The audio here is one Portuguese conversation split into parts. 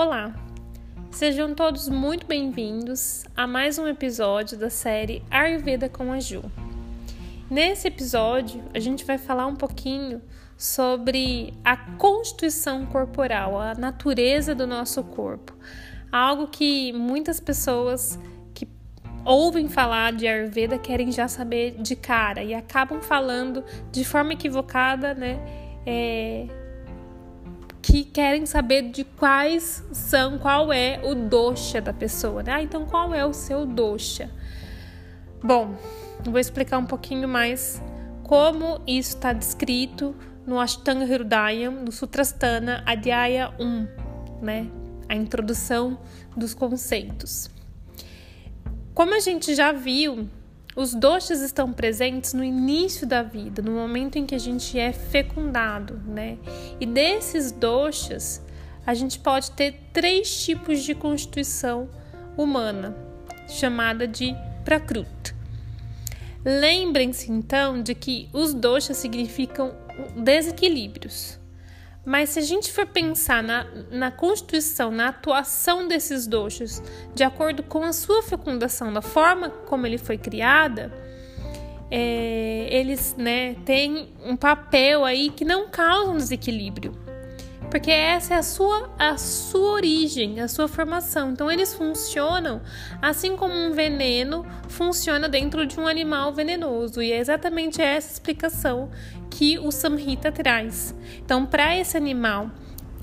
Olá, sejam todos muito bem-vindos a mais um episódio da série Ayurveda com a Ju. Nesse episódio, a gente vai falar um pouquinho sobre a constituição corporal, a natureza do nosso corpo. Algo que muitas pessoas que ouvem falar de Ayurveda querem já saber de cara e acabam falando de forma equivocada, né? É, que querem saber de quais são, qual é o dosha da pessoa, né? Ah, então qual é o seu dosha? Bom, vou explicar um pouquinho mais como isso está descrito no Ashtanga Hridayam, no Sutrasthana Adhyaya 1, né? A introdução dos conceitos. Como a gente já viu, os doshas estão presentes no início da vida, no momento em que a gente é fecundado, né? E desses doshas, a gente pode ter três tipos de constituição humana, chamada de Prakrut. Lembrem-se então de que os doshas significam desequilíbrios. Mas se a gente for pensar na, na constituição, na atuação desses doshas, de acordo com a sua fecundação, da forma como ele foi criada, é, eles né, têm um papel aí que não causa um desequilíbrio porque essa é a sua, a sua origem, a sua formação. Então, eles funcionam assim como um veneno funciona dentro de um animal venenoso, e é exatamente essa explicação que o Samhita traz. Então, para esse animal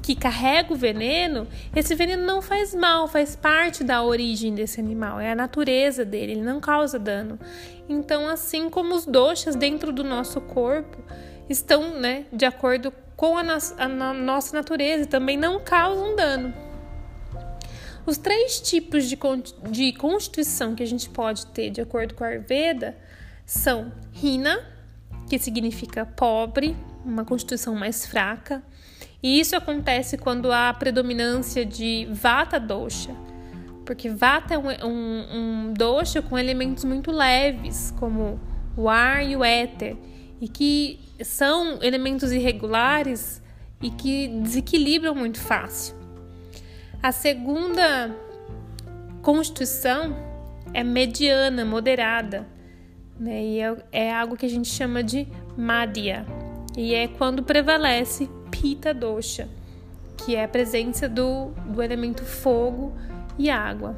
que carrega o veneno, esse veneno não faz mal, faz parte da origem desse animal, é a natureza dele, ele não causa dano. Então, assim como os doxas dentro do nosso corpo estão, né, de acordo com a, a nossa natureza e também não causam dano. Os três tipos de, de constituição que a gente pode ter de acordo com a Ayurveda são Hina, que significa pobre, uma constituição mais fraca, e isso acontece quando há predominância de Vata dosha, porque Vata é um, um, um dosha com elementos muito leves, como o ar e o éter, e que são elementos irregulares e que desequilibram muito fácil. A segunda constituição é mediana, moderada, né? E é, é algo que a gente chama de madhya. E é quando prevalece pita dosha, que é a presença do, do elemento fogo e água.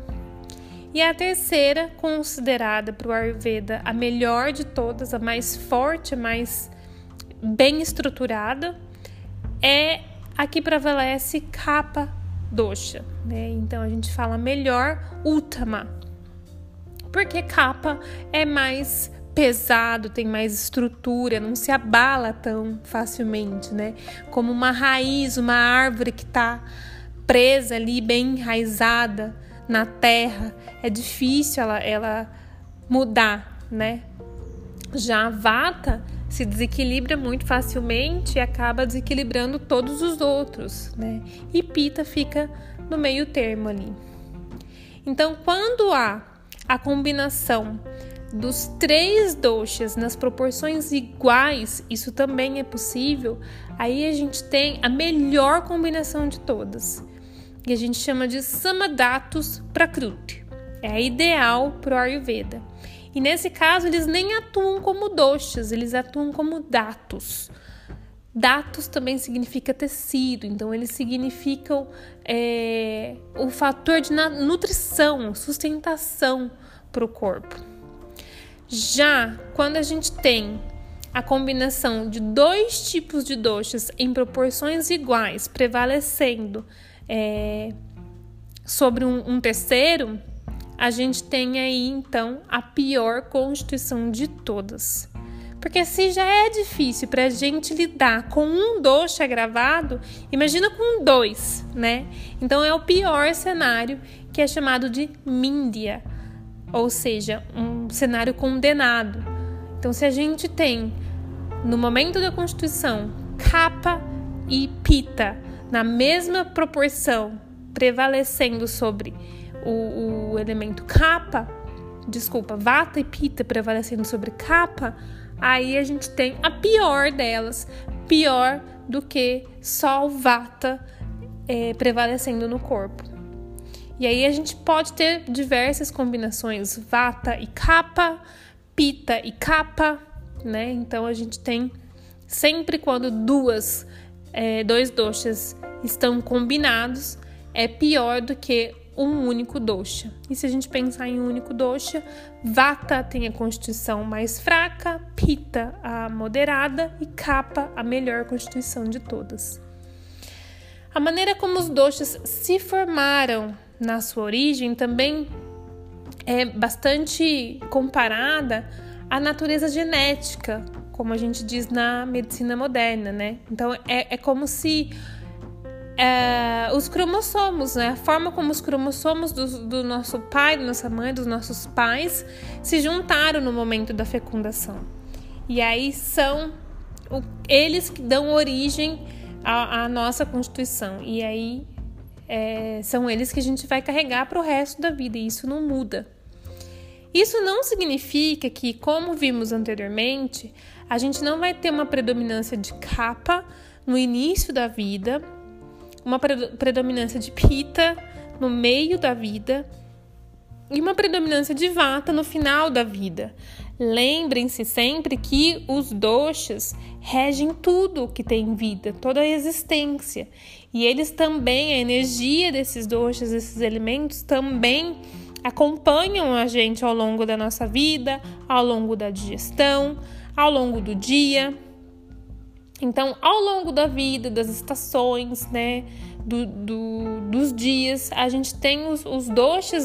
E a terceira, considerada para o Ayurveda a melhor de todas, a mais forte, a mais bem estruturada, é a que prevalece capa dosha. Né? Então a gente fala melhor Uttama, porque capa é mais pesado, tem mais estrutura, não se abala tão facilmente, né? Como uma raiz, uma árvore que está presa ali, bem enraizada na terra, é difícil ela, ela mudar, né? Já a vata se desequilibra muito facilmente e acaba desequilibrando todos os outros, né? E Pita fica no meio termo ali. Então, quando há a combinação dos três doshas nas proporções iguais, isso também é possível, aí a gente tem a melhor combinação de todas. E a gente chama de Samadatus Prakruti. É ideal para o Ayurveda. E nesse caso, eles nem atuam como doshas, eles atuam como datos. Datos também significa tecido, então eles significam é, o fator de nutrição, sustentação para o corpo. Já quando a gente tem a combinação de dois tipos de doshas em proporções iguais, prevalecendo é, sobre um, um terceiro, a gente tem aí então a pior constituição de todas. Porque se já é difícil para a gente lidar com um doce agravado, imagina com dois, né? Então é o pior cenário que é chamado de Mindia, ou seja, um cenário condenado. Então, se a gente tem no momento da Constituição capa e pita na mesma proporção prevalecendo sobre o, o elemento capa, desculpa, vata e pita prevalecendo sobre capa, aí a gente tem a pior delas, pior do que só o vata é, prevalecendo no corpo. E aí a gente pode ter diversas combinações, vata e kapha, pita e kapha, né? Então a gente tem sempre quando duas, é, dois doshas estão combinados, é pior do que um único dosha. E se a gente pensar em um único dosha, Vata tem a constituição mais fraca, Pita a moderada e Kapha a melhor constituição de todas. A maneira como os doshas se formaram na sua origem também é bastante comparada à natureza genética, como a gente diz na medicina moderna, né? Então é, é como se é, os cromossomos, né? A forma como os cromossomos do, do, nosso pai, da nossa mãe, dos nossos pais se juntaram no momento da fecundação. E aí são o, eles que dão origem à, à nossa constituição. E aí é, são eles que a gente vai carregar para o resto da vida. E isso não muda. Isso não significa que, como vimos anteriormente, a gente não vai ter uma predominância de capa no início da vida uma predominância de pita no meio da vida e uma predominância de vata no final da vida. Lembrem-se sempre que os doshas regem tudo que tem vida, toda a existência. E eles também, a energia desses doshas, desses elementos, também acompanham a gente ao longo da nossa vida, ao longo da digestão, ao longo do dia. Então, ao longo da vida, das estações, né, do, do, dos dias, a gente tem os, os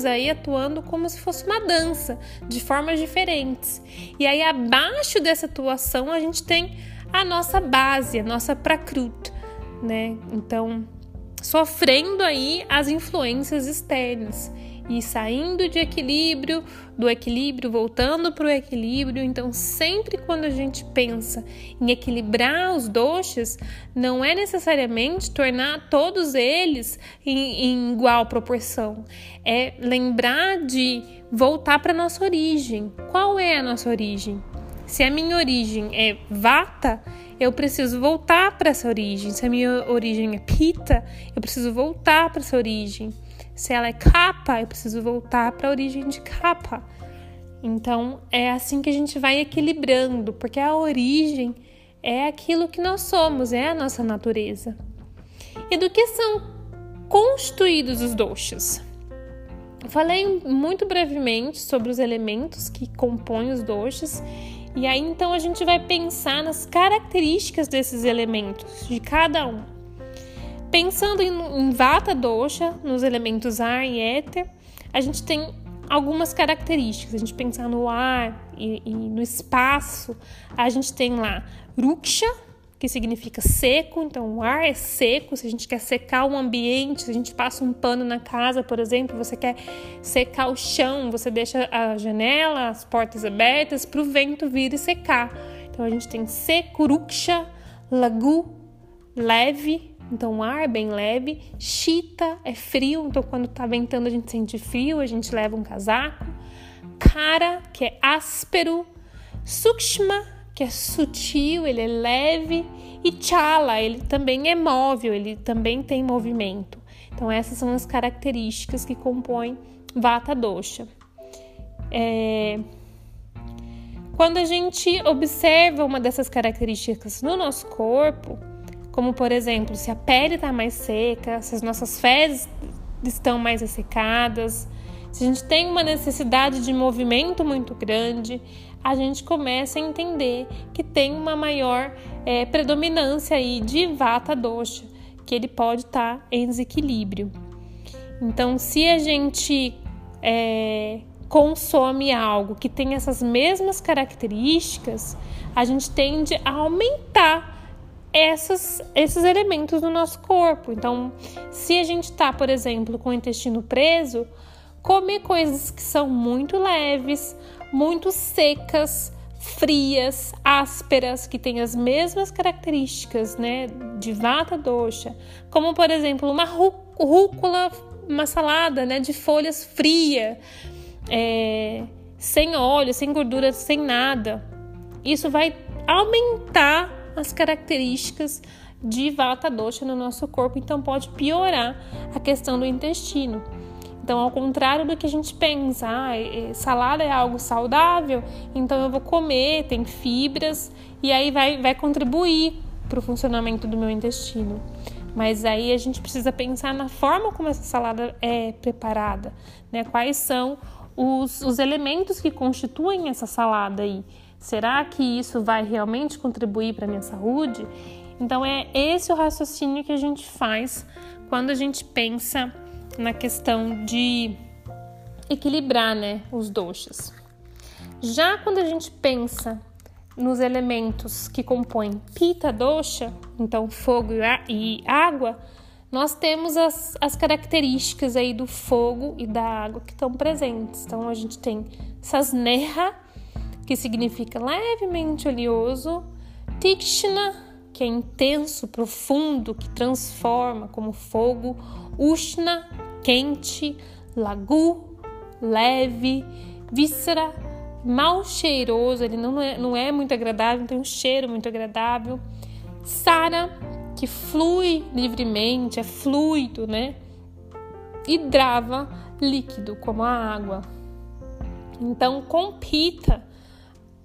aí atuando como se fosse uma dança, de formas diferentes. E aí, abaixo dessa atuação, a gente tem a nossa base, a nossa prakrut, né? Então, sofrendo aí as influências externas e saindo de equilíbrio, do equilíbrio, voltando para o equilíbrio. Então, sempre quando a gente pensa em equilibrar os doxas, não é necessariamente tornar todos eles em, em igual proporção. É lembrar de voltar para nossa origem. Qual é a nossa origem? Se a minha origem é vata, eu preciso voltar para essa origem. Se a minha origem é pita, eu preciso voltar para essa origem. Se ela é capa, eu preciso voltar para a origem de capa. Então é assim que a gente vai equilibrando, porque a origem é aquilo que nós somos, é a nossa natureza. E do que são constituídos os doshas? Falei muito brevemente sobre os elementos que compõem os doshas, e aí então a gente vai pensar nas características desses elementos, de cada um. Pensando em, em Vata Dosha, nos elementos ar e éter, a gente tem algumas características. A gente pensar no ar e, e no espaço, a gente tem lá Ruksha, que significa seco, então o ar é seco. Se a gente quer secar o ambiente, se a gente passa um pano na casa, por exemplo, você quer secar o chão, você deixa a janela, as portas abertas para o vento vir e secar. Então a gente tem seco, ruksha, lagu, leve, então, ar bem leve. Chita é frio, então quando tá ventando a gente sente frio, a gente leva um casaco. Cara, que é áspero. Sukshma, que é sutil, ele é leve. E chala, ele também é móvel, ele também tem movimento. Então, essas são as características que compõem Vata Dosha. É... Quando a gente observa uma dessas características no nosso corpo, como por exemplo, se a pele está mais seca, se as nossas fezes estão mais ressecadas, se a gente tem uma necessidade de movimento muito grande, a gente começa a entender que tem uma maior é, predominância aí de vata dosha, que ele pode estar tá em desequilíbrio. Então, se a gente é, consome algo que tem essas mesmas características, a gente tende a aumentar essas, esses elementos no nosso corpo. Então, se a gente está, por exemplo, com o intestino preso, comer coisas que são muito leves, muito secas, frias, ásperas, que têm as mesmas características, né, de vata dosha, como por exemplo uma rúcula, uma salada, né, de folhas fria, é, sem óleo, sem gordura, sem nada. Isso vai aumentar as características de vata dosha no nosso corpo, então pode piorar a questão do intestino. Então, ao contrário do que a gente pensa, ah, salada é algo saudável, então eu vou comer, tem fibras, e aí vai, vai contribuir para o funcionamento do meu intestino. Mas aí a gente precisa pensar na forma como essa salada é preparada, né? Quais são os, os elementos que constituem essa salada aí. Será que isso vai realmente contribuir para a minha saúde? Então é esse o raciocínio que a gente faz quando a gente pensa na questão de equilibrar, né, os doshas. Já quando a gente pensa nos elementos que compõem pita dosha, então fogo e água, nós temos as, as características aí do fogo e da água que estão presentes. Então a gente tem sasneha, que significa levemente oleoso, tikshna, que é intenso, profundo, que transforma como fogo, ushna, quente, lagu, leve, víscera, mal cheiroso, ele não é, não é muito agradável, não tem um cheiro muito agradável. Sara, que flui livremente, é fluido, né? E drava, líquido, como a água. Então, com pita,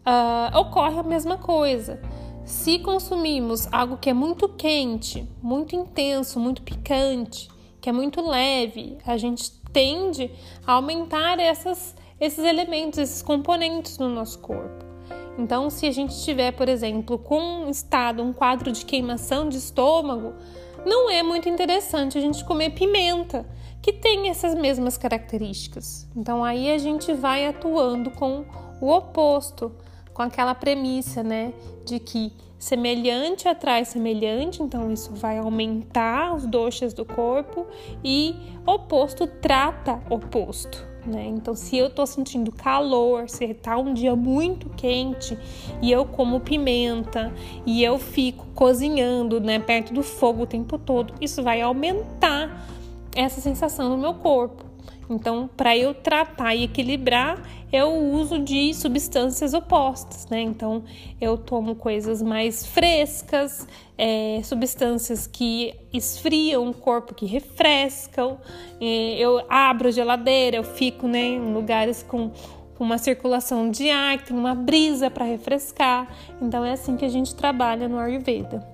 uh, ocorre a mesma coisa. Se consumimos algo que é muito quente, muito intenso, muito picante, que é muito leve, a gente tende a aumentar essas esses elementos, esses componentes no nosso corpo. Então, se a gente estiver, por exemplo, com um estado, um quadro de queimação de estômago, não é muito interessante a gente comer pimenta, que tem essas mesmas características. Então, aí a gente vai atuando com o oposto, com aquela premissa, né, de que semelhante atrai semelhante, então isso vai aumentar os doxas do corpo e oposto trata oposto. Né? Então, se eu tô sentindo calor, se tá um dia muito quente e eu como pimenta e eu fico cozinhando, né, perto do fogo o tempo todo, isso vai aumentar essa sensação no meu corpo. Então, para eu tratar e equilibrar, eu uso de substâncias opostas, né? Então, eu tomo coisas mais frescas, é, substâncias que esfriam o corpo, que refrescam. É, eu abro a geladeira, eu fico né, em lugares com uma circulação de ar, que tem uma brisa para refrescar. Então, é assim que a gente trabalha no Ayurveda.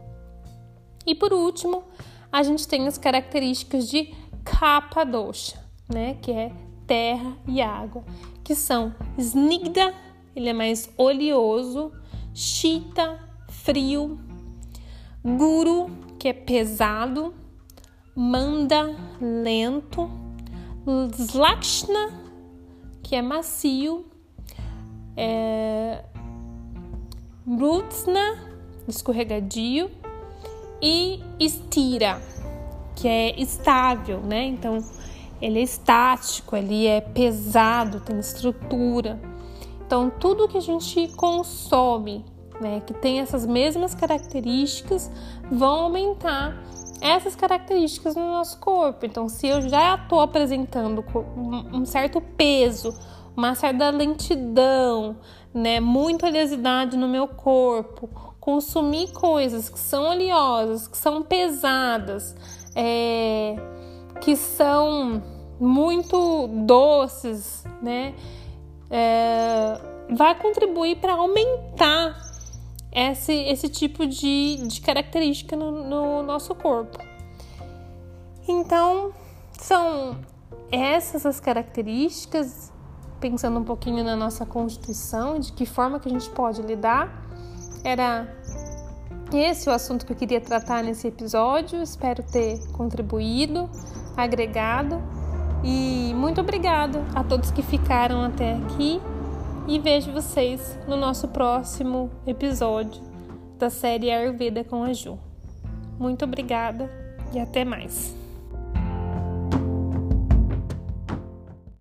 E por último, a gente tem as características de Kapha Dosha né, que é terra e água, que são snigda, ele é mais oleoso, chita, frio, guru, que é pesado, manda, lento, slakshna, que é macio, é, brutsna, escorregadio, e estira, que é estável, né? Então, ele é estático, ele é pesado, tem estrutura. Então, tudo que a gente consome, né, que tem essas mesmas características, vão aumentar essas características no nosso corpo. Então, se eu já estou apresentando um certo peso, uma certa lentidão, né, muita oleosidade no meu corpo, consumir coisas que são oleosas, que são pesadas, é, que são muito doces, né? É, vai contribuir para aumentar esse, esse tipo de, de característica no, no nosso corpo. Então, são essas as características, pensando um pouquinho na nossa constituição, de que forma que a gente pode lidar. Era esse o assunto que eu queria tratar nesse episódio. Espero ter contribuído, agregado. E muito obrigada a todos que ficaram até aqui e vejo vocês no nosso próximo episódio da série Ayurveda com a Ju. Muito obrigada e até mais.